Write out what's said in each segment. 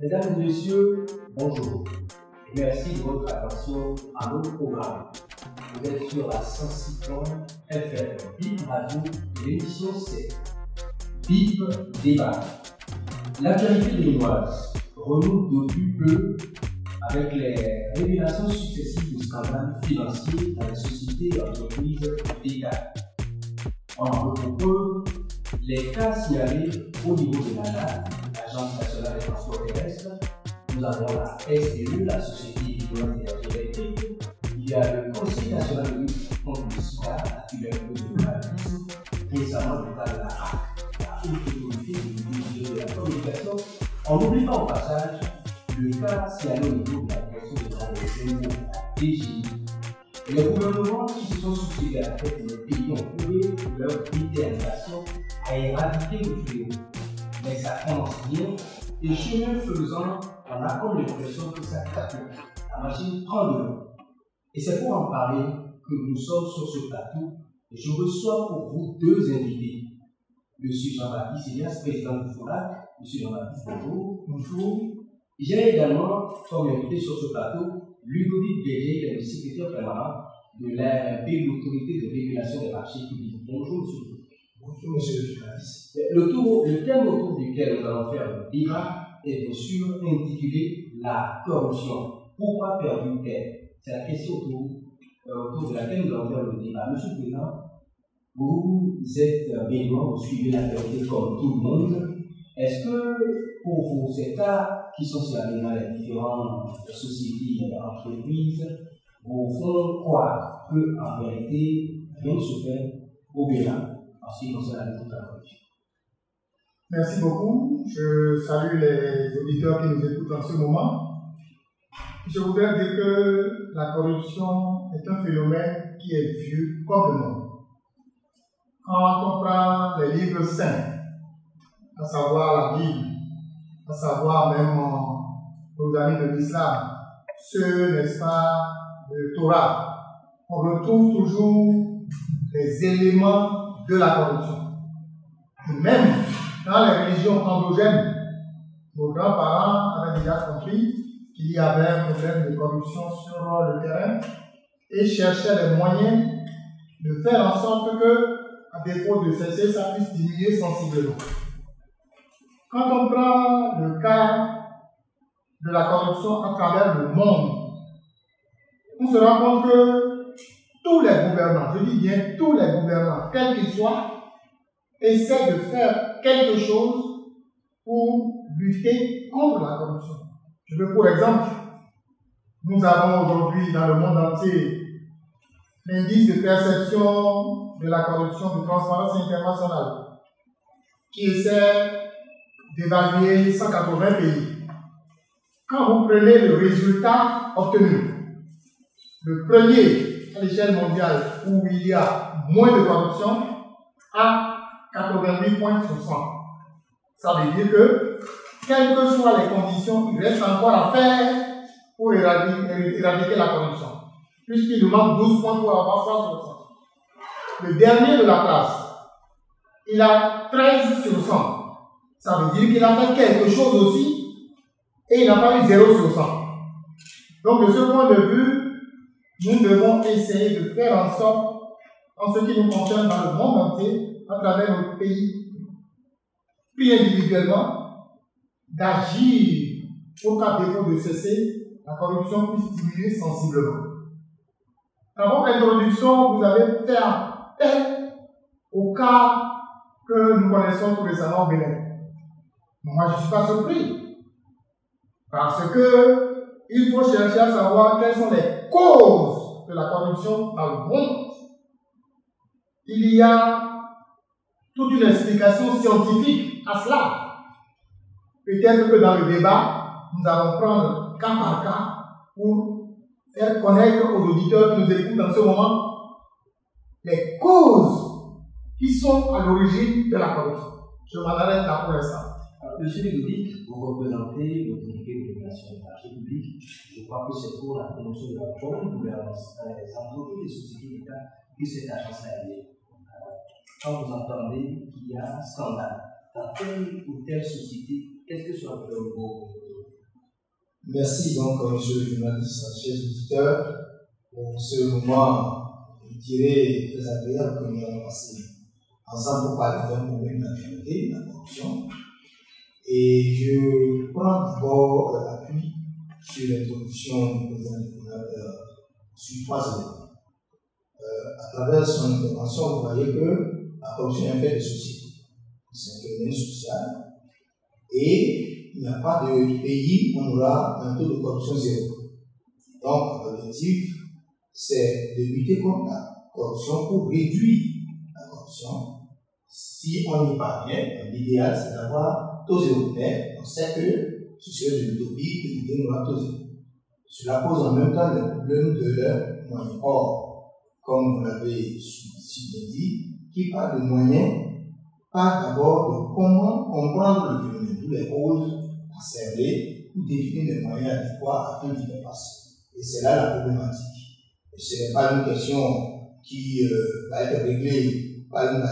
Mesdames et messieurs, bonjour. Merci de votre attention à notre programme. Vous êtes sur la 106 FM, BIP Radio, l'émission c'est BIP Débat. La vérité béninoise renoue depuis peu avec les révélations successives de scandales financiers dans les sociétés et entreprises d'État. On en retrouve les cas signalés au niveau de l'ANA, l'Agence nationale des transports terrestres. Nous avons la SDE, la Société d'économie d'énergie électrique. Il y a le Conseil national de lutte contre le sida, la tuberculose et le. Récemment, de la HAC, la Haute Autorité de la Communication. On n'oublie pas au passage le cas signalé au niveau de la direction de la la DGI. Les gouvernements qui se sont succédés à la tête de pays ont prouvé leur détermination à éradiquer le fléau. Mais ça commence bien, et chemin faisant, on a comme l'impression que ça tape. La machine prend de l'eau. Et c'est pour en parler que nous sommes sur ce plateau, et je reçois pour vous deux invités. Monsieur Jean-Baptiste Elias, président du FORAC. Monsieur Jean-Baptiste, bonjour. Bonjour. J'ai également comme invité sur ce plateau Ludovic Béger, le secrétaire permanent de l'ARP, l'autorité de régulation des marchés publics. Bonjour, monsieur. Le tour, le thème autour duquel nous allons faire le débat est bien sûr intitulé La corruption. Pourquoi perdre elle C'est la question autour, euh, autour de laquelle nous allons faire le débat. Monsieur le Président, vous êtes béninois, vous suivez la vérité comme tout le monde. Est-ce que pour vous, ces cas qui sont sur les différentes sociétés et entreprises vous font croire qu'en vérité, rien ne se fait au Bénin Merci beaucoup. Je salue les auditeurs qui nous écoutent en ce moment. Je voudrais dire que la corruption est un phénomène qui est vieux comme le monde. Quand on prend les livres saints, à savoir la Bible, à savoir même nos amis de l'islam, ceux, n'est-ce pas, de Torah, on retrouve toujours les éléments de la corruption. Et même dans les religions endogènes, nos grands-parents avaient déjà compris qu'il y avait un problème de corruption sur le terrain et cherchaient les moyens de faire en sorte que, à défaut de cesser, ça puisse diminuer sensiblement. Quand on prend le cas de la corruption à travers le monde, on se rend compte que tous les gouvernants, je dis bien tous les gouvernants, quels qu'ils soient, essaient de faire quelque chose pour lutter contre la corruption. Je veux pour exemple, nous avons aujourd'hui dans le monde entier l'indice de perception de la corruption de Transparence internationale qui essaie d'évaluer 180 pays. Quand vous prenez le résultat obtenu, le premier l'échelle mondiale où il y a moins de corruption, à 88 points sur 100. Ça veut dire que, quelles que soient les conditions, il reste encore à faire pour éradiquer, la corruption. Puisqu'il nous manque 12 points pour avoir 100%. Le dernier de la classe, il a 13 sur 100. Ça veut dire qu'il a fait quelque chose aussi et il n'a pas eu 0 sur 100. Donc, de ce point de vue, nous devons essayer de faire en sorte, en ce qui nous concerne dans le monde entier, à travers notre pays, puis individuellement, d'agir au cas défaut de cesser, la corruption puisse diminuer sensiblement. Dans votre introduction, vous avez fait appel au cas que nous connaissons tout récemment au Bénin. Moi, je ne suis pas surpris. Parce que il faut chercher à savoir quelles sont les causes de la corruption monde. Il y a toute une explication scientifique à cela. Peut-être que dans le débat, nous allons prendre cas par cas pour faire connaître aux auditeurs qui nous écoutent en ce moment les causes qui sont à l'origine de la corruption. Je m'en arrête là pour l'instant. Monsieur Ludovic, vous représentez l'autorité de régulation des marchés publics. Je crois que c'est pour la promotion de la bonne gouvernance dans les entreprises et sociétés d'État que cette agence a été. Quand vous entendez qu'il y a un scandale dans telle ou telle société Qu'est-ce que fait au mot Merci donc, euh, monsieur le journaliste, chers auditeurs, pour ce moment, je dirais, très agréable que nous avons passé ensemble pour parler d'un problème de la corruption. Et je prends d'abord euh, appui sur l'introduction du président euh, sur trois éléments. Euh, à travers son intervention, vous voyez que la corruption est un fait de société. C'est un phénomène social. Et il n'y a pas de pays où on aura un taux de corruption zéro. Donc, l'objectif, c'est de lutter contre la corruption pour réduire la corruption. Si on y parvient, l'idéal, c'est d'avoir zéro. Mais on sait que ce serait une utopie que l'idée zéro. Cela pose en même temps le problème de moyens. Or, comme vous l'avez si dit, qui parle de moyens parle d'abord de comment comprendre le phénomène, d'où les causes à cerner ou définir les moyens adéquats afin d'y faire face. Et c'est là la problématique. Ce n'est pas une question qui euh, va être réglée par une,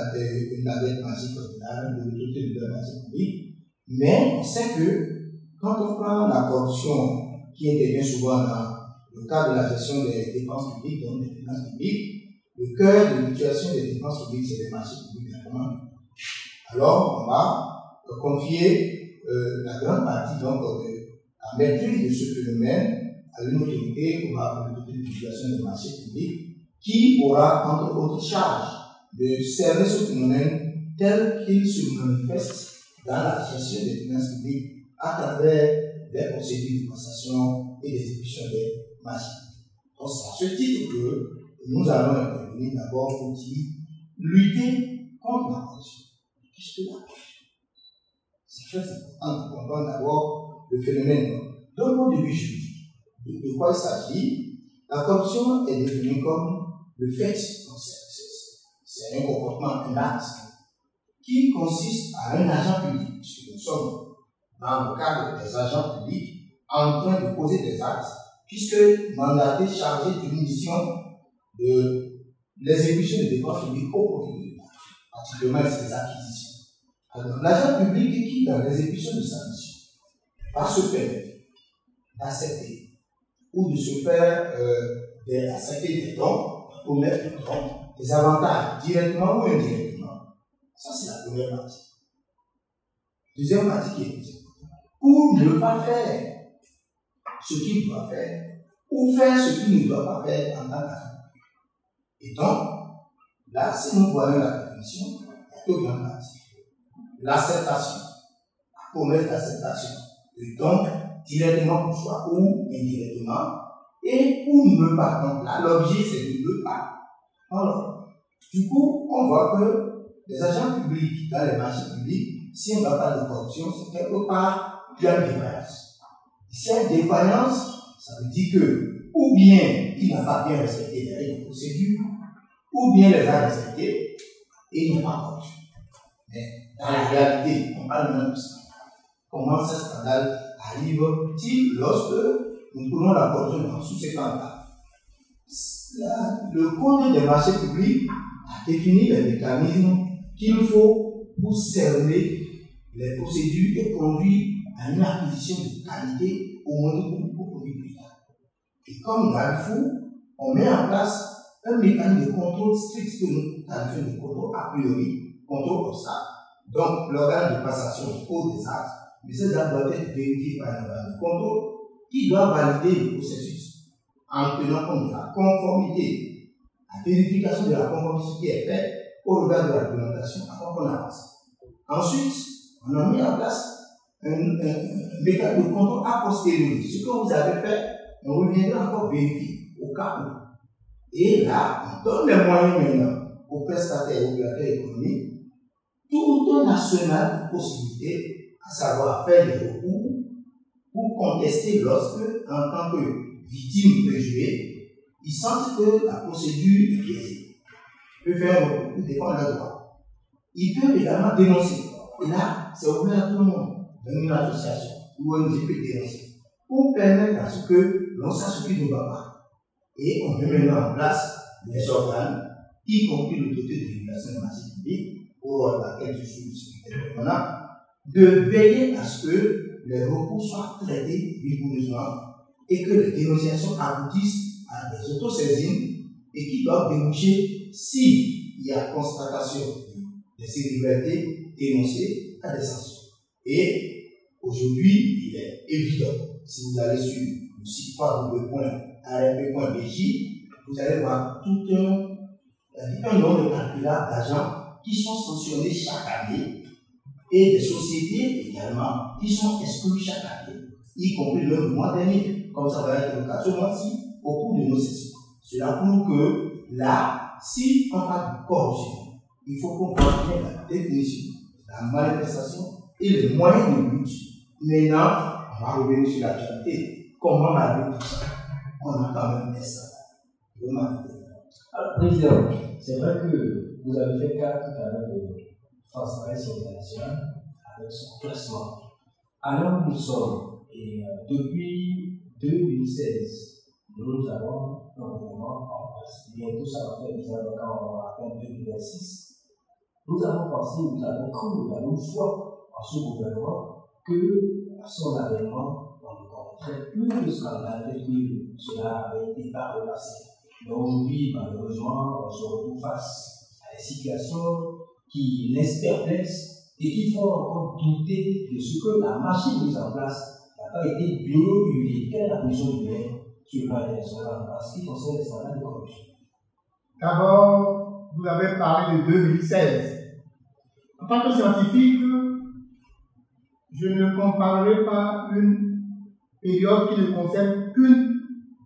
une navette magique ordinaire de l'autorité de la magique publique, mais on sait que quand on prend la corruption qui intervient souvent dans le cadre de la gestion des dépenses publiques, donc des finances publiques, le cœur de l'utilisation des dépenses publiques, c'est les marchés publics Alors, on va confier euh, la grande partie donc, de la maîtrise de ce phénomène à une autorité qu'on va appeler l'autorité d'utilisation des marchés publics, qui aura entre autres charge de cerner ce phénomène tel qu'il se manifeste dans la gestion des finances publiques à travers des procédures de passation et d'exécution des marchés. Donc, c'est à ce titre que nous allons intervenir d'abord pour dire lutter contre la corruption. Qu'est-ce que la corruption? C'est très important de comprendre d'abord le phénomène. D'un point de vue juridique, de, quoi il s'agit? La corruption est définie comme le fait, c'est un comportement, un acte, qui consiste à un agent public, puisque nous sommes dans le cadre des agents publics, en train de poser des actes, puisque mandaté chargé d'une mission de l'exécution des dépenses publiques au profit de l'État, particulièrement ses acquisitions. Alors, l'agent public qui, dans l'exécution de sa mission, va se permettre d'accepter ou de se faire euh, accepter des dons, pour mettre des avantages directement ou indirectement. Ça, c'est la première partie. Deuxième partie qui est pour ne pas faire ce qu'il doit faire, ou faire ce qu'il ne doit pas faire en tant qu'agent et donc, là, si nous voyons la définition, il y a. L'acceptation, la promesse d'acceptation, et donc directement pour soi ou indirectement, et ou ne pas. Donc là, l'objet, c'est ne pas. Alors, du coup, on voit que les agents publics dans les marchés publics, si on va pas de corruption, c'est quelque part, il y a une défaillance. Cette défaillance, ça veut dire que, ou bien il n'a pas bien respecté les règles de procédure, ou bien les a respectés et il n'y a pas corruption. Mais dans la réalité, on parle même de ça. Comment ce scandale arrive-t-il lorsque nous prenons la corruption sous ces cas Le Code des marchés publics a défini les mécanismes qu'il faut pour cerner les procédures et conduire à une acquisition de qualité au profit plus tard. Et comme garde-fou, on met en place un mécanisme de contrôle strict que nous qualifions de contrôle a priori, contrôle obstacle. Donc, l'organe de passation pose des actes, mais ces actes doivent être vérifiés par un organe de contrôle qui doit valider le processus en tenant compte de la conformité, la vérification de la conformité qui est faite au regard de la réglementation avant qu'on avance. Ensuite, on a mis en place un, mécanisme de contrôle a posteriori. Ce que vous avez fait, on reviendra encore vérifier au cas où et là, on donne les moyens maintenant aux prestataires et aux opérateurs économiques tout un national de possibilités, à savoir faire des recours pour contester lorsque, en tant que victime préjugée, ils sentent que la procédure est peuvent faire pour défendre leurs droits. Ils peuvent également dénoncer. Et là, c'est ouvert à tout le monde, dans une association ou un peut dénoncer, pour permettre à ce que l'on sache ce qui ne va pas. Et on met maintenant en place des organes, y compris l'autorité de régulation des marchés publics, pour laquelle je suis le secrétaire permanent, de veiller à ce que les recours soient traités rigoureusement et que les dénonciations aboutissent à des autosaisines et qui doivent déboucher, s'il y a constatation de ces libertés dénoncées, à des sanctions. Et aujourd'hui, il est évident, si vous allez sur le site www.arp.bj, vous allez voir tout un, nombre calculables d'agents qui sont sanctionnés chaque année et des sociétés également qui sont exclues chaque année, y compris le mois dernier, comme ça va être le cas ce mois-ci, au cours de nos sessions. Cela prouve que là, si on de corruption, il faut qu'on bien la définition, la manifestation et les moyens de but. Maintenant, on va revenir sur l'actualité. Comment on a vu tout ça On a quand même fait ça. Alors, Président, c'est vrai que vous avez fait cas tout à l'heure de transparence internationale avec son classement. Alors nous sommes, et euh, depuis 2016, nous avons un gouvernement en place. Bientôt, ça va faire 10 ans quand on va atteindre 2026. Nous avons pensé, nous avons cru, nous avons foi en ce gouvernement que à son avènement, on ne connaîtrait plus de scandale tel que cela avait été par le passé. Mais aujourd'hui, malheureusement, on se retrouve face à des situations qui laissent perplexe et qui font encore douter de ce que la machine mise en place n'a pas été bien huilée. Quelle la position du maire sur le plan international en ce qui concerne les de corruption D'abord, vous avez parlé de 2016. En tant que scientifique, je ne comparerai pas une période qui ne concerne qu'une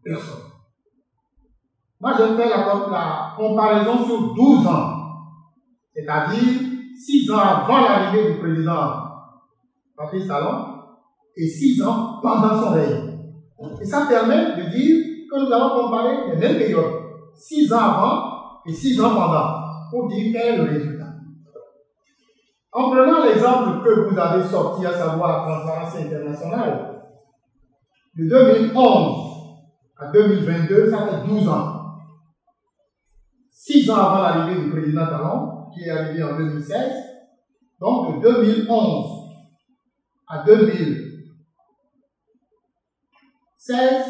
personne. Moi, je fais la, la comparaison sur 12 ans, c'est-à-dire 6 ans avant l'arrivée du président Patrice Talon et 6 ans pendant son règne. Et ça permet de dire que nous allons comparer les mêmes périodes, 6 ans avant et 6 ans pendant, pour dire quel est le résultat. En prenant l'exemple que vous avez sorti, à savoir Transparency Internationale, de 2011 à 2022, ça fait 12 ans. 6 ans avant l'arrivée du président Talon, qui est arrivé en 2016. Donc de 2011 à 2016,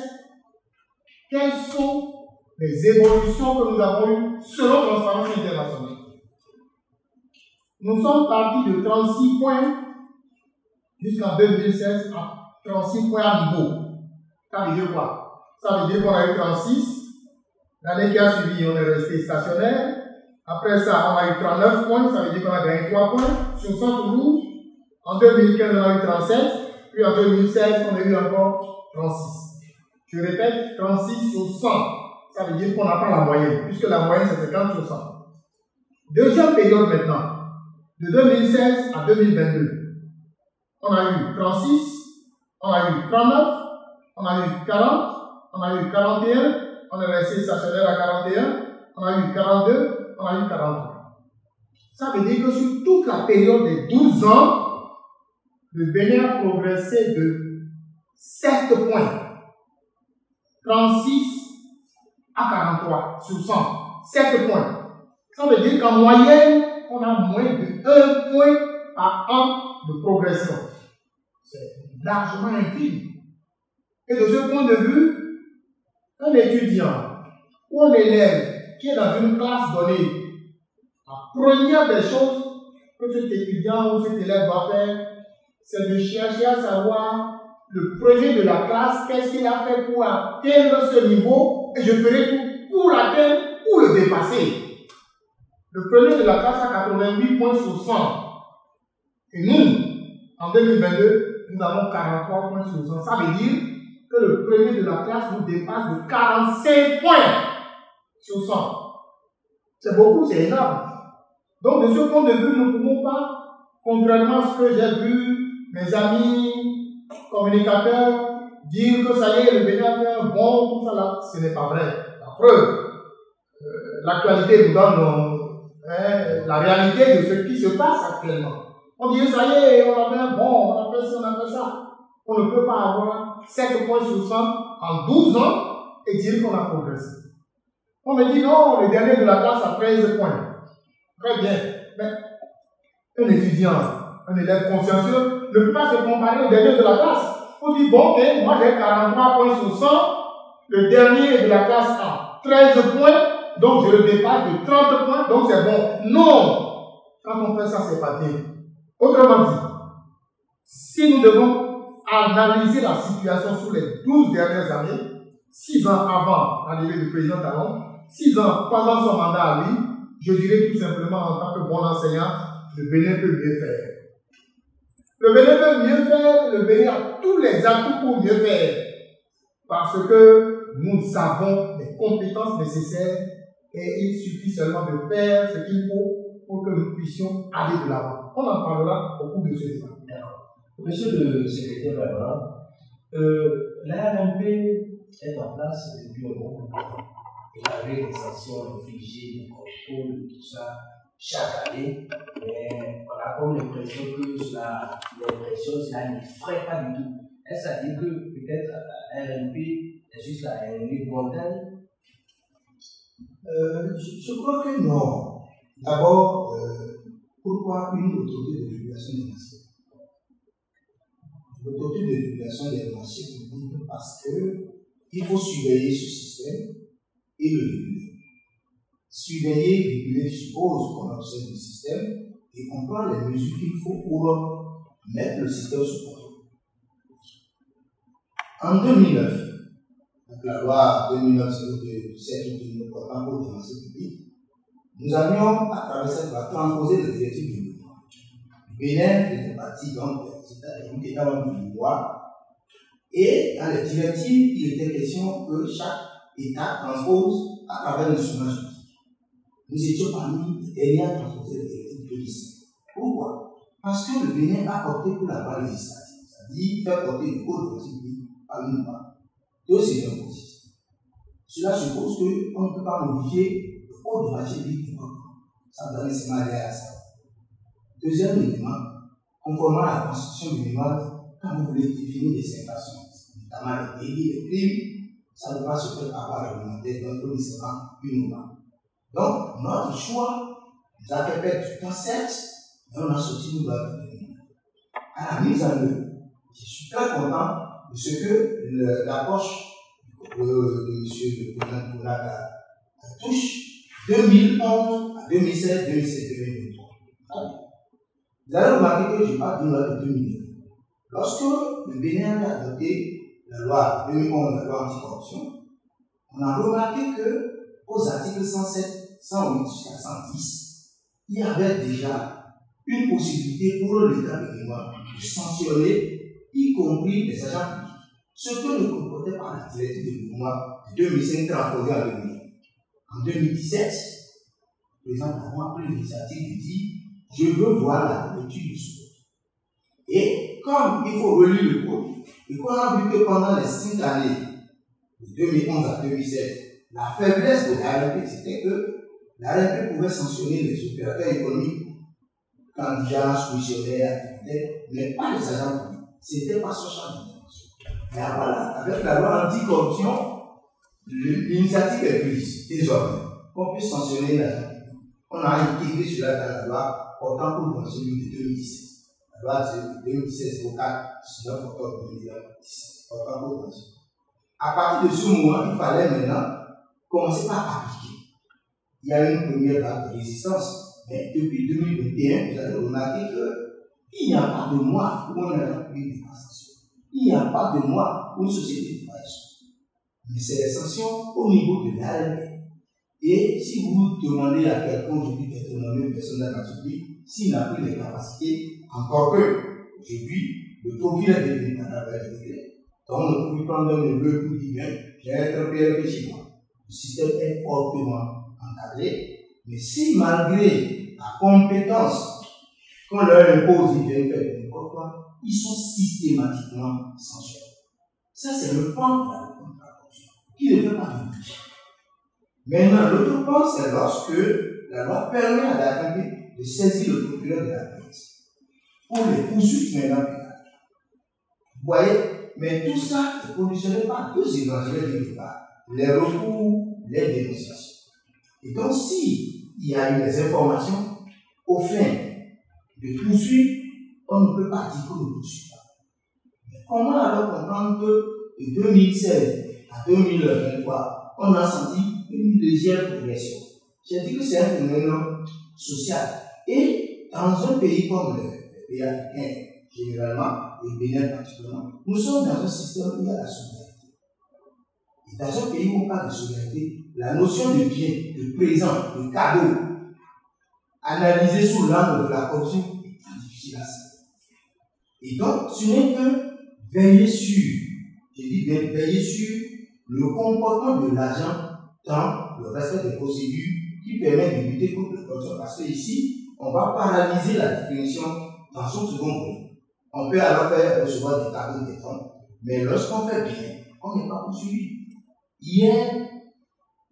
quelles sont les évolutions que nous avons eues selon Transparency Internationale? Nous sommes partis de 36 points jusqu'en 2016 à 36 points à niveau. Ça veut dire quoi? Ça veut dire qu'on a eu 36. L'année qui a suivi, on est resté stationnaire. Après ça, on a eu 39 points. Ça veut dire qu'on a gagné 3 points sur 100 rouge. En 2015, on a eu 37. Puis en 2016, on a eu encore 36. Je répète, 36 sur 100. Ça veut dire qu'on n'a pas la moyenne, puisque la moyenne c'est 50 sur 100. Deuxième période maintenant de 2016 à 2022, on a eu 36, on a eu 39, on a eu 40, on a eu 41, on est resté stationnaire à 41, on a eu 42, on a eu 43. Ça veut dire que sur toute la période de 12 ans, le Bénin a progressé de 7 points. 36 à 43 sur 100. 7 points. Ça veut dire qu'en moyenne, on a moins de 1 point par an de progression. C'est largement infime. Et de ce point de vue, un étudiant ou un élève qui est dans une classe donnée, la première des choses que cet étudiant ou cet élève va faire, c'est de chercher à savoir le projet de la classe, qu'est-ce qu'il a fait pour atteindre ce niveau, et je ferai tout pour l'atteindre ou le dépasser. Le premier de la classe a 88 points sur 100. Et nous, en 2022, nous avons 43 points sur 100. Ça veut dire que le premier de la classe nous dépasse de 45 points sur 100. C'est beaucoup, c'est énorme. Donc, de ce point de vue, nous ne pouvons pas, contrairement à ce que j'ai vu mes amis communicateurs dire que ça y est, le Bénin a fait un bon, tout ça là, ce n'est pas vrai. La preuve, euh, l'actualité nous donne Hein, la réalité de ce qui se passe actuellement. On dit, ça y est, on a fait un bon, on a fait ça, on a fait ça. On ne peut pas avoir 7 points sur 100 en 12 ans et dire qu'on a progressé. On me dit, non, le dernier de la classe a 13 points. Très bien. Mais un étudiant, un élève consciencieux ne peut pas se comparer au dernier de la classe. On dit, bon, moi j'ai 43 points sur 100, le dernier de la classe a 13 points, donc je le dépasse de 30 points, donc c'est bon. Non Quand on fait ça, c'est pas bien. Autrement dit, si nous devons analyser la situation sur les 12 dernières années, 6 ans avant l'arrivée du président Talon, 6 ans pendant son mandat à lui, je dirais tout simplement en tant que bon enseignant, le Bénin peut mieux faire. Le Bénin peut mieux faire, le Bénin a tous les atouts pour mieux faire. Parce que nous savons les compétences nécessaires et il suffit seulement de faire ce qu'il faut pour que nous puissions aller de l'avant. On en parlera au cours de ce débat. Monsieur le secrétaire euh, l'ARMP est en place depuis un moment. Il y avait des sanctions infligées, des contrôles, tout ça, chaque année. On a comme l'impression que cela, l'impression, cela ne pas du tout. Est-ce à dire que peut-être l'ARMP est juste la RMP montagne euh, je, crois que non. D'abord, euh, pourquoi une autorité de régulation des marchés? L'autorité de régulation des marchés parce qu'il faut surveiller ce système et le réguler. Surveiller, réguler suppose qu'on observe le système et qu'on prend les mesures qu'il faut pour mettre le système sous contrôle. En 2009, la loi 2009 de 7 de portant pour le marché public, nous avions, à travers cette loi, transposé les directives du mouvement. Bénin faisait partie donc des États membres du loi. Et dans les directives, il était question que chaque État transpose à travers le juridique. Nous étions parmi les derniers à transposer les directives de l'ICE. Pourquoi? Parce que le Bénin a opté pour la loi législative, c'est-à-dire faire porter le code de public par une loi. Deuxième position. Cela suppose qu'on ne peut pas modifier le code de marché public Ça doit nécessairement aller à ça. Deuxième élément, conformément à la constitution minimale, quand vous voulez définir des infractions, notamment les délits, les crimes, ça ne doit pas se faire avoir réglementé, donc il faut nécessairement une loi. Donc, notre choix nous a fait perdre du temps, certes, mais on a sorti loi de À la mise en œuvre, je suis très content de ce que l'approche de, de M. le président Koulaka touche 2011 à 2016, 2017, 2023. Vous avez remarqué que je parle d'une loi de 2009. Lorsque le Bénin a adopté la loi 2011, la loi anticorruption, on a remarqué que aux articles 107, 108 jusqu'à 110, il y avait déjà une possibilité pour l'État de sanctionner, y compris les agents publics. Ce que ne comportait pas la directive de mouvement de 2005 transposée en 2000. En 2017, le président a pris l'initiative de dire Je veux voir la couverture du sport. Et comme il faut relire le code, et qu'on a vu que pendant les cinq années, de 2011 à 2017, la faiblesse de l'ARP, c'était que l'ARP pouvait sanctionner les opérateurs économiques, candidats, soumissionnaires, mais pas les agents publics. Ce n'était pas son champ d'intervention. Mais voilà, avec la loi anticorruption, l'initiative est prise désormais qu'on puisse sanctionner l'agent On a intégré cela dans la loi portant pour celui de 2017 loi de 2016 au 4 19 octobre 2017. À partir de ce moment, il fallait maintenant commencer par appliquer. Il y a une première vague de résistance, mais depuis 2021, vous avez remarqué qu'il n'y a pas de mois où on pris des sanctions. Il n'y a pas de mois où une société de faillite. Mais c'est les sanctions au niveau de l'ARP. Et si vous demandez à quelqu'un aujourd'hui d'être nommé personnel pays, s'il n'a plus les capacités, encore que, aujourd'hui, le profil est devenu un affaire Donc, on peut prendre un neveu pour dire, j'ai un père chez moi. Le système est fortement mais si malgré la compétence qu'on leur impose, ils viennent faire n'importe quoi, ils sont systématiquement sanctionnés. Ça, c'est le point de la corruption, qui ne fait pas but. Maintenant, l'autre point, c'est lorsque la loi permet à la République de saisir le procureur de la pour les poursuites maintenant Vous voyez Mais tout ça est conditionné par deux évangiles de départ les recours, les dénonciations. Et donc, si il y a eu des informations au fin de poursuivre, on ne peut pas dire qu'on ne poursuit pas. Mais comment alors comprendre que de 2016 à 2023, on a senti une légère progression J'ai dit que c'est un phénomène social. Et dans un pays comme le, pays africain, généralement, et Bénin particulièrement, nous sommes dans un système où il y a la souveraineté. Et dans un pays où on parle de souveraineté, la notion de bien, de présent, de cadeau, analysée sous l'angle de la corruption, est très difficile à ça. Et donc, ce n'est que veiller sur, je dis veiller sur le comportement de l'agent dans le respect des procédures qui permettent de lutter contre la corruption. Parce que ici, on va paralyser la définition dans son second point. On peut alors faire recevoir des cadeaux des temps, mais lorsqu'on fait bien, on n'est pas poursuivi. Hier,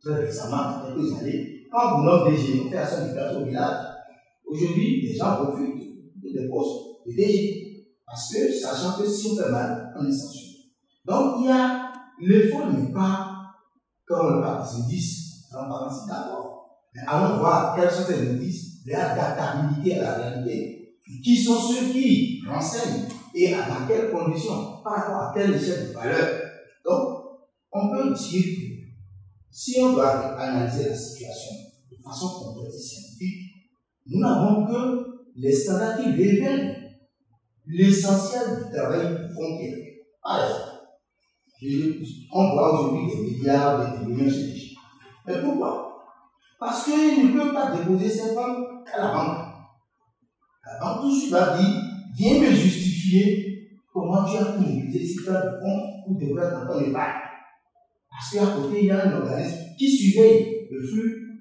très récemment, il y a quelques années, quand vous nommez DG, on fait à du au village, aujourd'hui, les gens profitent des postes de DG. Parce que, sachant que si on fait mal, on est sanctionné. Donc, il y a, l'effort n'est pas, comme on parle des indices, transparence, d'accord. Mais allons voir quels sont ces indices d'adaptabilité à la réalité. Qui sont ceux qui renseignent et dans quelles conditions, par rapport à quelle échelle de valeur. Donc, on peut dire que si on doit analyser la situation de façon complète et scientifique, nous n'avons que les standards qui révèlent l'essentiel du travail fait. Par exemple, on voit aujourd'hui des milliards, des millions chez les Mais pourquoi? Parce qu'ils ne peuvent pas déposer ces fonds à la banque. La banque tout de suite va dire viens me justifier comment tu as pu utiliser ces fonds pour développer ton épargne. Parce qu'à côté, il y a un organisme qui surveille le flux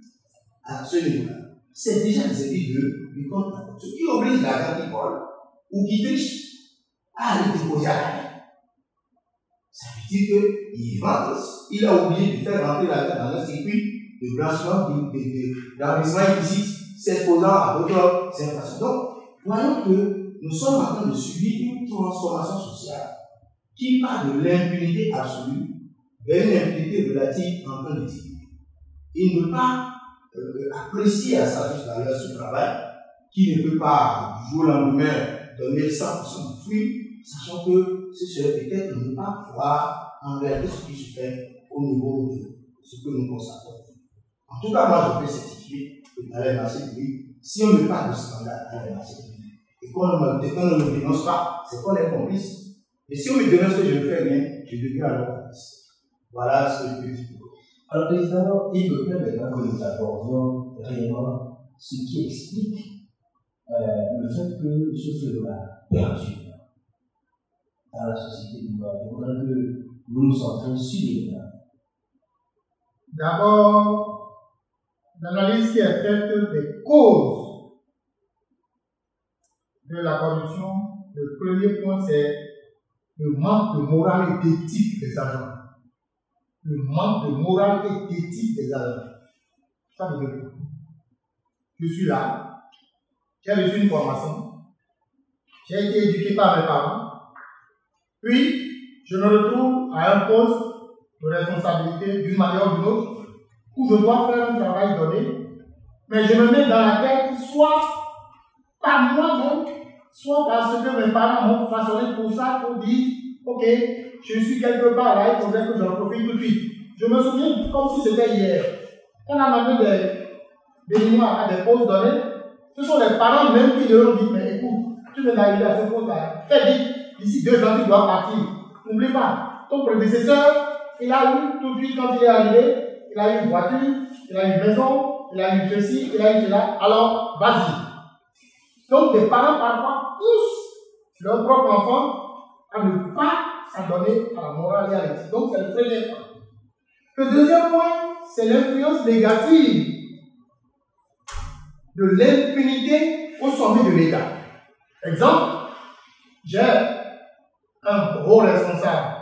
à ce niveau-là. C'est déjà des services de Ce qui oblige l'agent qui vole ou qui triche à aller déposer à la. Ça veut dire qu'il il a oublié de faire rentrer l'argent dans un circuit de blanchiment, d'enrichissement illicite, s'exposant à d'autres informations. Donc, voyons que nous sommes en train de subir une transformation sociale qui part de l'impunité absolue vers une impunité relative en de dire. Il ne peut pas euh, apprécier à sa juste valeur ce travail, qui ne peut pas du jour au lendemain donner 100% de fruits, sachant que ce serait peut-être ne pas pouvoir enlever ce qui se fait au niveau de ce que nous constatons. En tout cas, moi, je peux certifier que dans les marchés publics, si on ne met pas de scandale dans les marchés publics, et qu'on ne, le dénonce pas, c'est qu'on est complice. Et si on me dénonce que je ne fais rien, je deviens alors. Voilà ce que dire. Alors, président, il me plaît maintenant que nous abordions réellement ce qui explique euh, le fait que ce phénomène perdure dans la société du voudrais que nous nous centrions sur les D'abord, l'analyse qui est faite des causes de la corruption, le premier point, c'est le manque de morale et d'éthique des agents le manque de morale et d'éthique des agents. Ça quoi Je suis là, j'ai reçu une formation, j'ai été éduqué par mes parents, puis je me retrouve à un poste de responsabilité d'une manière ou d'une autre, où je dois faire un travail donné, mais je me mets dans la tête soit par moi-même, soit parce que mes parents m'ont façonné pour ça, pour dire, ok, je suis quelque part là, il faudrait que j'en profite tout de suite. Je me souviens comme si c'était hier. On a amené des, des à des postes donnés, ce sont les parents même qui leur ont dit, mais écoute, tu viens d'arriver à ce poste-là. Fais vite, d'ici deux ans, tu dois partir. N'oublie pas, ton prédécesseur, il a eu tout de suite quand il est arrivé, il a eu une voiture, il a une maison, il a eu ceci, il a eu cela. Alors, vas-y. Donc, les parents parfois poussent leur propre enfant à ne pas s'adonner à la morale et à l'éthique. Donc, c'est le premier point. Le deuxième point, c'est l'influence négative de l'impunité au sommet de l'État. Exemple, j'ai un gros responsable,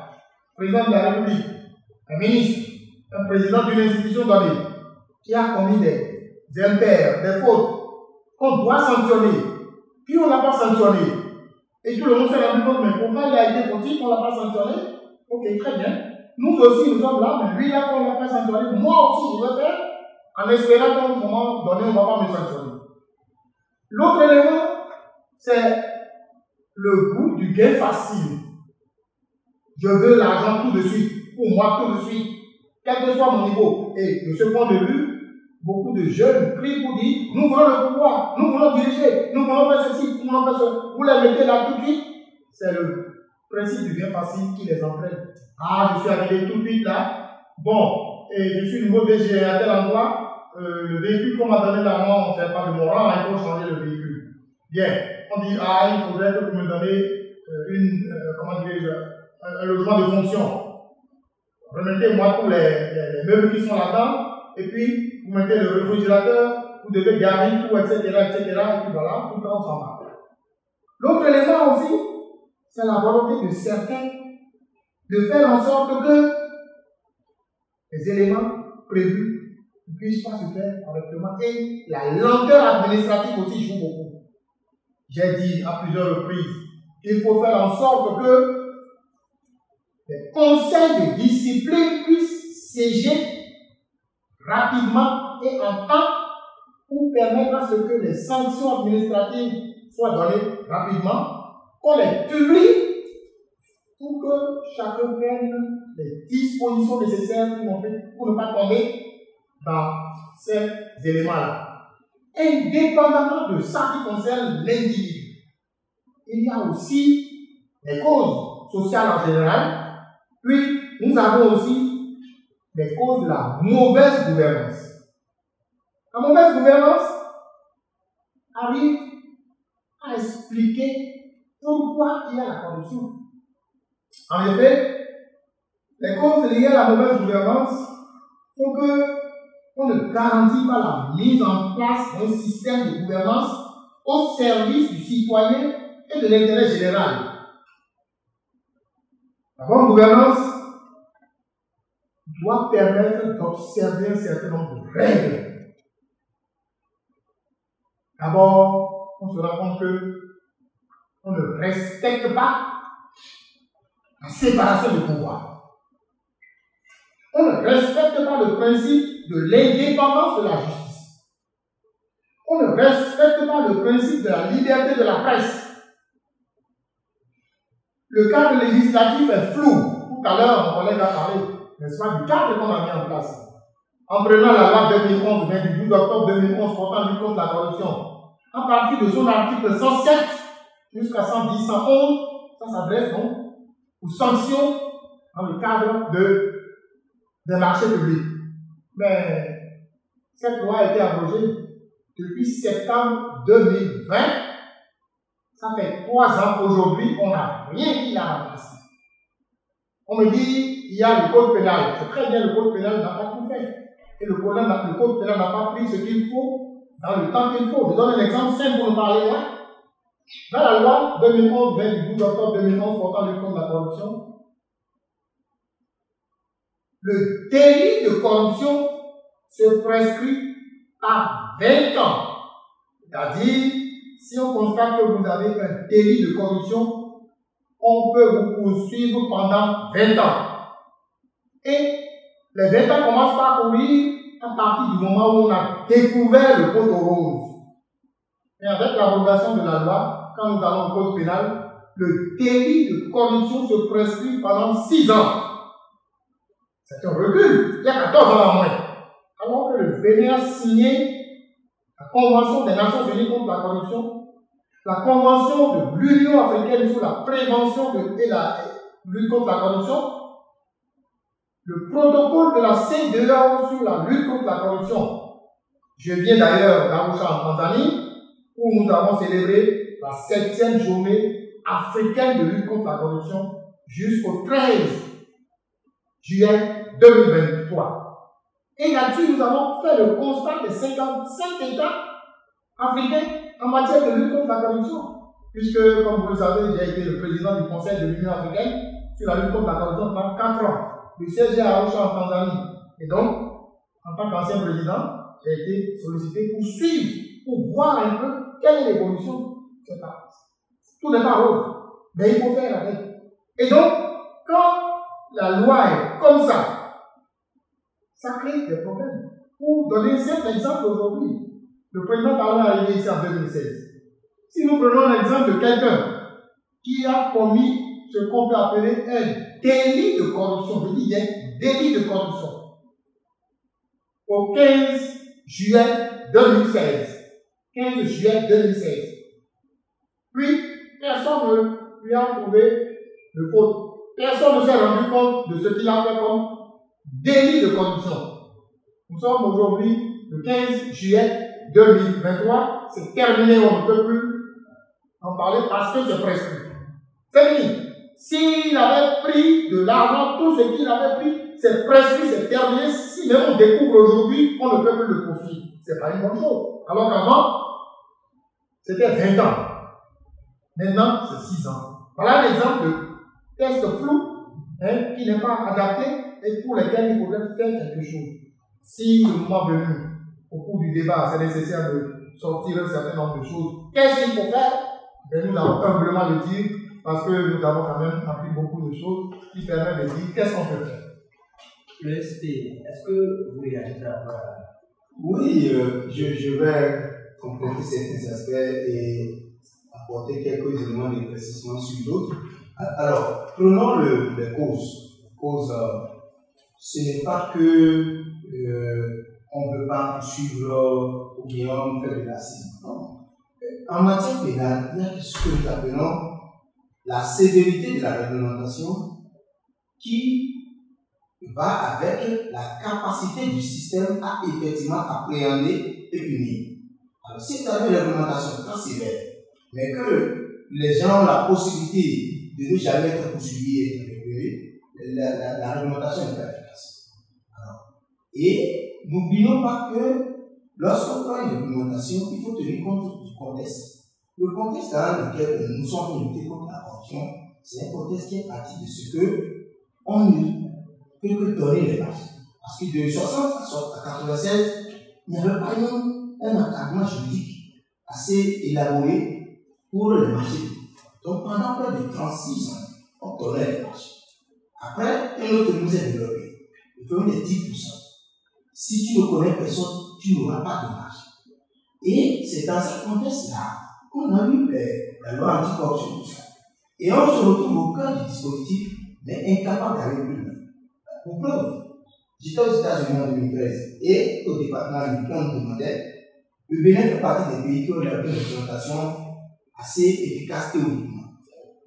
président de la République, un ministre, un président d'une institution donnée, qui a commis des, impairs, des fautes, qu'on doit sanctionner, puis on ne l'a pas sanctionné? Et tout le monde s'est rendu compte, mais pourquoi il a été fautif, on ne l'a pas sanctionné Ok, très bien. Nous aussi, nous sommes là, mais lui, là, on ne l'a pas sanctionné. Moi aussi, je vais faire, en espérant qu'à un moment donné, on ne va pas me sanctionner. L'autre élément, c'est le goût du gain facile. Je veux l'argent tout de suite, pour moi tout de suite, quel que soit mon niveau. Et de ce point de vue, beaucoup de jeunes crient pour dire, nous voulons le pouvoir, nous voulons diriger, nous voulons faire ceci, nous voulons faire cela. Vous les mettez là tout de suite. C'est le principe du bien facile qui les entraîne. Ah, je suis arrivé tout de suite là. Bon, et je suis nouveau DG à tel endroit. Euh, le véhicule qu'on m'a donné là, on ne fait pas de mon rang, il faut changer le véhicule. Bien, on dit, ah, il faudrait que vous me donniez euh, une, euh, comment un, un, logement de fonction. Remettez-moi tous les, les, les meubles qui sont là-dedans, et puis vous mettez le réfrigérateur, vous devez garder tout, etc., etc., et puis voilà, tout le temps, on s'en va. L'autre élément aussi, c'est la volonté de certains de faire en sorte que les éléments prévus ne puissent pas se faire correctement. Et la lenteur administrative aussi joue beaucoup. J'ai dit à plusieurs reprises qu'il faut faire en sorte que les conseils de discipline puissent siéger rapidement et en temps pour permettre à ce que les sanctions administratives soient données rapidement, qu'on les publie pour que chacun prenne les dispositions nécessaires pour, ne pas tomber dans ces éléments-là. Indépendamment de ça qui concerne l'individu, il y a aussi les causes sociales en général, puis nous avons aussi les causes de la mauvaise gouvernance. La mauvaise gouvernance arrive à expliquer pourquoi il y a la corruption. En effet, les causes liées à la mauvaise gouvernance font que on ne garantit pas la mise en place d'un système de gouvernance au service du citoyen et de l'intérêt général. La bonne gouvernance doit permettre d'observer un certain nombre de règles. D'abord, on se rend compte que on ne respecte pas la séparation de pouvoir. On ne respecte pas le principe de l'indépendance de la justice. On ne respecte pas le principe de la liberté de la presse. Le cadre législatif est flou. Tout à l'heure, mon collègue a parlé, n'est-ce pas, du cadre qu'on a mis en place. En prenant la loi 2011, du 12 octobre 2011 portant lutte contre la corruption, à partir de son article 107 jusqu'à 110, 111, ça s'adresse donc ou sanctions dans le cadre de, des marchés publics. Mais cette loi a été abrogée depuis septembre 2020. Ça fait trois ans aujourd'hui, on n'a rien qui l'a remplacé. On me dit, il y a le code pénal. C'est très bien, le code pénal n'a pas tout fait. Et le, code, code pénal n'a pas pris ce qu'il faut dans le temps qu'il faut. Je donne un exemple simple pour parler. Hein. Dans la loi 2011, 20 du 12 octobre 2011 portant le contre la corruption, le délit de corruption se prescrit à 20 ans. C'est-à-dire, si on constate que vous avez un délit de corruption, on peut vous poursuivre pendant 20 ans. Et les 20 ans commencent par courir à partir du moment où on a découvert le poteau rose. Et avec l'abrogation de la loi, quand nous allons au code pénal, le délit de corruption se prescrit pendant 6 ans. C'est un recul. Il y a 14 ans en moins. Alors que le Bénin a signé la Convention des Nations Unies contre la corruption, la Convention de l'Union africaine sur la prévention et la lutte contre la corruption, le protocole de la CEDEAO sur la lutte contre la corruption. Je viens d'ailleurs d'Arusha en Tanzanie, où nous avons célébré la septième journée africaine de lutte contre la corruption jusqu'au 13 juillet 2023. Et là-dessus, nous avons fait le constat des 55 États africains en matière de lutte contre la corruption. Puisque, comme vous le savez, j'ai été le président du Conseil de l'Union africaine sur la lutte contre la corruption pendant 4 ans. Le siège à Arusha en Tanzanie. Et donc, en tant qu'ancien président, j'ai été sollicité pour suivre, pour voir un peu quelle est l'évolution C'est pas. Tout n'est pas rose, mais il faut faire avec. Et donc, quand la loi est comme ça, ça crée des problèmes. Pour donner un simple exemple aujourd'hui, le président Talon est arrivé ici en 2016. Si nous prenons l'exemple de quelqu'un qui a commis ce qu'on peut appeler un délit de corruption. Je dis bien délit de corruption. Au 15 juillet 2016. 15 juillet 2016. Puis, personne ne lui a trouvé de faute. Personne ne s'est rendu compte de ce qu'il a fait comme délit de corruption. Nous sommes aujourd'hui le 15 juillet 2023. C'est terminé, on ne peut plus en parler parce que c'est prescrit. C'est. S'il avait pris de l'argent, tout ce qu'il avait pris, c'est prescrit, c'est terminé. Si même on découvre aujourd'hui, on ne peut plus le poursuivre. C'est pas une bonne chose. Alors qu'avant, c'était 20 ans. Maintenant, c'est 6 ans. Voilà l'exemple de test flou hein, qui n'est pas adapté et pour lequel il faudrait faire quelque chose. Si le moment venu, au cours du débat, c'est nécessaire de sortir un certain nombre de choses, qu'est-ce qu'il faut faire? Ben, Nous allons humblement le dire parce que nous avons quand même appris beaucoup de choses qui permettent de dire qu'est-ce qu'on peut faire. Le SP, est-ce que vous réagissez à Oui, euh, je, je vais compléter certains aspects et apporter quelques éléments d'éclaircissement sur d'autres. Alors, prenons le, les causes. Cause, euh, ce n'est pas que euh, on ne veut pas suivre ou bien on fait de la Non. En matière pénale, il y a ce que nous appelons la sévérité de la réglementation qui va avec la capacité du système à effectivement appréhender et punir. Alors, si tu as une réglementation très sévère, mais que les gens ont la possibilité de ne jamais être poursuivis et être réprimés, la, réglementation n'est pas efficace. Et n'oublions pas que lorsqu'on prend une réglementation, il faut tenir compte du contexte. Le contexte dans lequel nous sommes luttés contre la corruption, c'est un contexte qui est parti de ce que on ne peut que donner les marchés. Parce que de 60 à 96, il n'y avait pas un, encadrement juridique assez élaboré pour les marchés. Donc pendant près de 36 ans, on donnait les marchés. Après, un autre nous est développé. Le fameux des 10%. Si tu ne connais personne, tu n'auras pas de marché. Et c'est dans ce contexte-là qu'on a eu la loi anticorruption, tout ça. Et on se retrouve au cœur du dispositif, mais incapable d'aller plus loin. Pour preuve, j'étais aux États-Unis en 2013 et au département américain, on me demandait le Bénin fait partie des pays qui ont une représentation assez efficace théoriquement.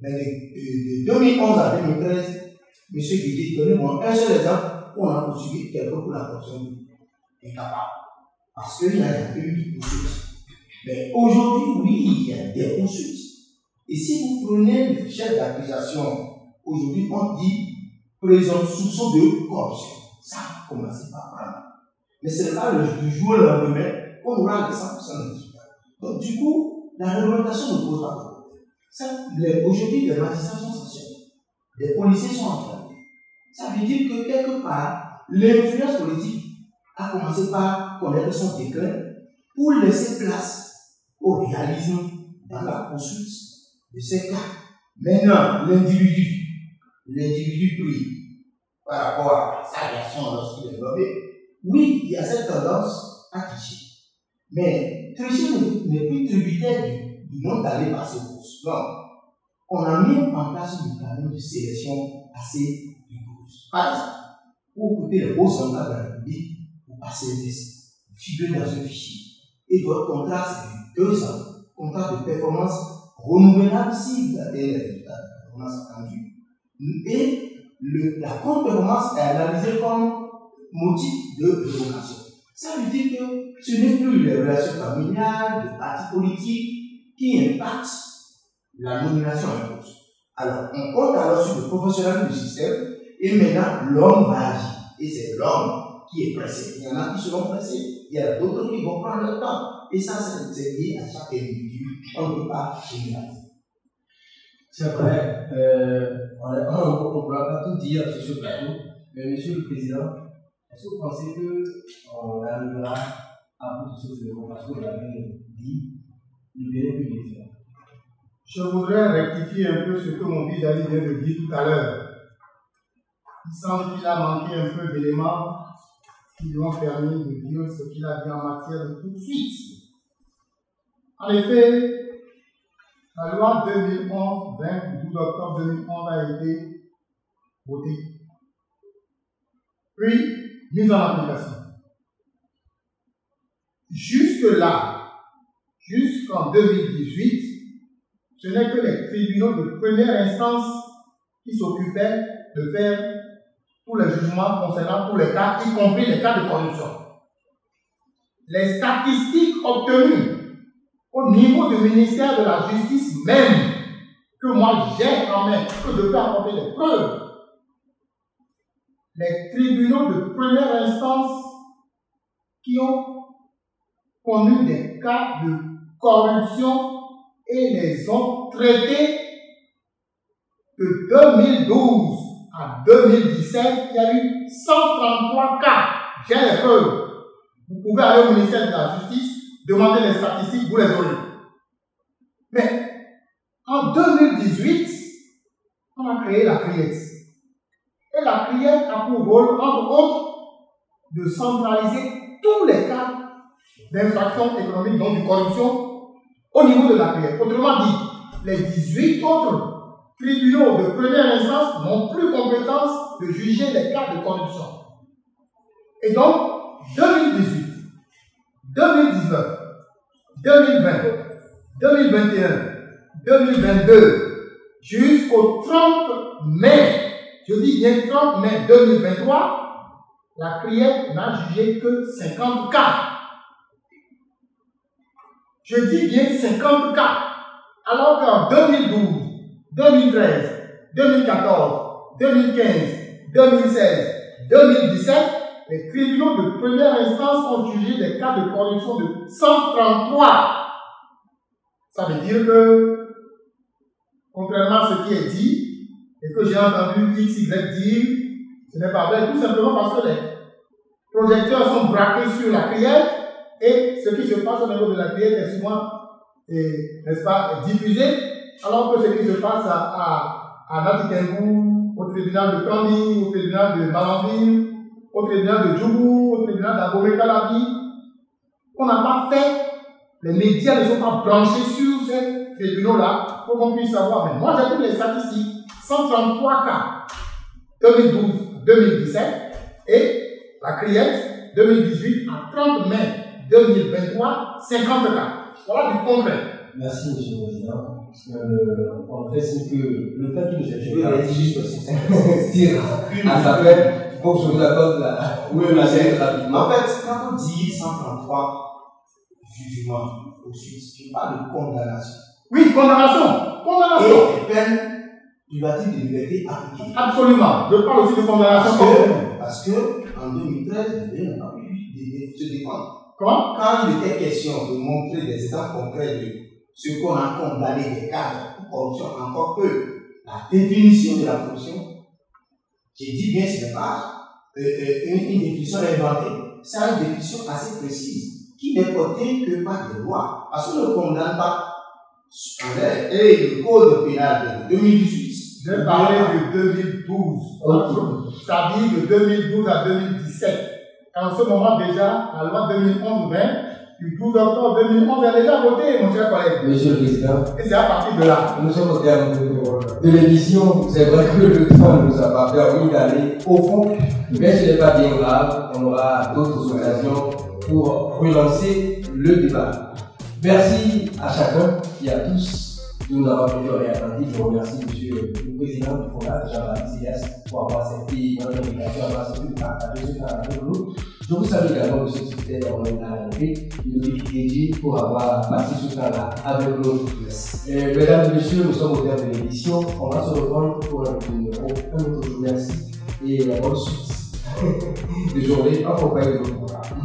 Mais de, 2011 à 2013, M. Guidi, donnez-moi un seul exemple où on a poursuivi quelqu'un pour la corruption incapable. Parce qu'il n'y a eu de poursuite. Mais aujourd'hui, oui, il y a des poursuites. Et si vous prenez le chef d'accusation, aujourd'hui, on dit présomption de corruption. Ça a commencé par prendre. Mais ce n'est pas le, jour au lendemain qu'on aura les 100% de résultats. Donc, du coup, la réglementation ne pose pas de problème. Aujourd'hui, les magistrats sont sanctionnés. Les policiers sont enflammés. Ça veut dire que quelque part, l'influence politique a commencé par connaître son déclin pour laisser place au réalisme dans la poursuite de ces cas. Maintenant, l'individu, l'individu pris par rapport à sa réaction lorsqu'il est développé, oui, il y a cette tendance à tricher. Mais tricher n'est plus tributaire du, du nom d'aller par ses courses. Non. On a mis en place une mécanisme de sélection assez rigoureuse. Par exemple, pour occuper les beaux soldats de la République, vous passez des tests, figurer dans un fichier. Et votre contrat, c'est deux ans, contrat de performance renouvelable si vous avez les résultats de performance attendus. Et le, la contre-performance est analysée comme motif de révocation. Ça veut dire que ce n'est plus les relations familiales, les partis politiques qui impactent la nomination en cause. Alors, on compte alors sur le professionnel du système et maintenant l'homme va agir. Et c'est l'homme qui est pressé. Il y en a qui seront pressés, il y a d'autres qui vont prendre le temps. Et ça, c'est lié à chaque individu. On ne peut pas généraliser. C'est vrai, euh, on ne pourra pas tout dire sur ce plateau, mais Monsieur le Président, est-ce que vous pensez qu'on arrivera à bout de ce que parce vous l'avez dit, le Bénin peut le faire Je voudrais rectifier un peu ce que mon fils vient de dire tout à l'heure. Il semble qu'il a manqué un peu d'éléments qui lui ont permis de dire ce qu'il a dit en matière de poursuite. En effet, La loi 2011-20 du 12 octobre 2011 a été votée. Puis, mise en application. Jusque-là, jusqu'en 2018, ce n'est que les tribunaux de première instance qui s'occupaient de faire tous les jugements concernant tous les cas, y compris les cas de corruption. Les statistiques obtenues au niveau du ministère de la Justice même, que moi j'ai en main, que je peux apporter des preuves, les tribunaux de première instance qui ont connu des cas de corruption et les ont traités de 2012 à 2017, il y a eu 133 cas. J'ai les preuves. Vous pouvez aller au ministère de la Justice, demander les statistiques, vous les aurez. Mais en 2018, on a créé la CRIET. Et la CRIET a pour rôle, entre autres, de centraliser tous les cas d'infraction économique, donc de corruption, au niveau de la CRIET. Autrement dit, les 18 autres tribunaux de première instance n'ont plus compétence de juger les cas de corruption. Et donc, 2018, 2019, 2020, 2021, 2022, jusqu'au 30 mai, je dis bien 30 mai 2023, la prière n'a jugé que 50 cas. Je dis bien 50 cas. Alors qu'en 2012, 2013, 2014, 2015, 2016, 2017, les tribunaux de première instance ont jugé des cas de corruption de 133. Ça veut dire que, contrairement à ce qui est dit, et que j'ai entendu X, Y dire, ce n'est pas vrai, tout simplement parce que les projecteurs sont braqués sur la prière et ce qui se passe au niveau de la prière est souvent, n'est-ce pas, diffusé alors que ce qui se passe à, à, à au tribunal de Kandi, au tribunal de Malanville, au tribunal de Djougou, au tribunal d'Abomey Kalabi, on n'a pas fait, les médias ne sont pas branchés sur ces tribunaux-là pour qu'on puisse savoir. Mais moi, j'ai pris les statistiques 133 cas 2012-2017 et la criette 2018 à 30 mai 2023, 50 cas. Voilà du concret. Merci, Monsieur le Président. Euh, en fait, c'est que le cas qui nous il juste à sa fête, pour que je vous accorde la. Oui, la série rapidement. En fait, quand on dit 133 jugements au Suisse, tu parles de condamnation. Oui, condamnation. Condamnation. Et peine privative de liberté appliquée. Absolument. Je parle aussi de condamnation. Parce que, parce que en 2013, il n'a pas pu se défendre. Comment? Quand il était question de montrer des exemples concrets de ce qu'on a condamné des cadres pour corruption, encore que la définition de la corruption, j'ai dit bien, ce n'est pas une, définition inventée, c'est une définition assez précise qui n'est portée que par des lois. Parce qu'on ne condamne pas. Et le code pénal de 2018. Je parlé de 2012. Ça dit de 2012 à 2017. En ce moment déjà, la loi 2011-20 du 12 octobre 2011 a déjà voté, mon cher collègue. Monsieur le Président. Et c'est à partir de là. Nous sommes au terme de, l'émission. C'est vrai que le temps ne nous a pas permis d'aller au fond, mais ce n'est pas bien grave. On aura d'autres occasions pour relancer le débat. Merci à chacun et à tous de nous avoir fait attentif. Je remercie Monsieur le Président du Fondat, Jean-Baptiste pour avoir accepté notre invitation, de partager ce temps avec nous. Je vous salue également, M. le secrétaire d'Arrêté, Ludovic Déji, pour avoir passé ce temps-là avec nous. Euh, mesdames et messieurs, nous sommes au terme de l'émission. On va se reprendre pour un autre numéro, un autre jour. Merci et bonne suite de journée en compagnie de programmes.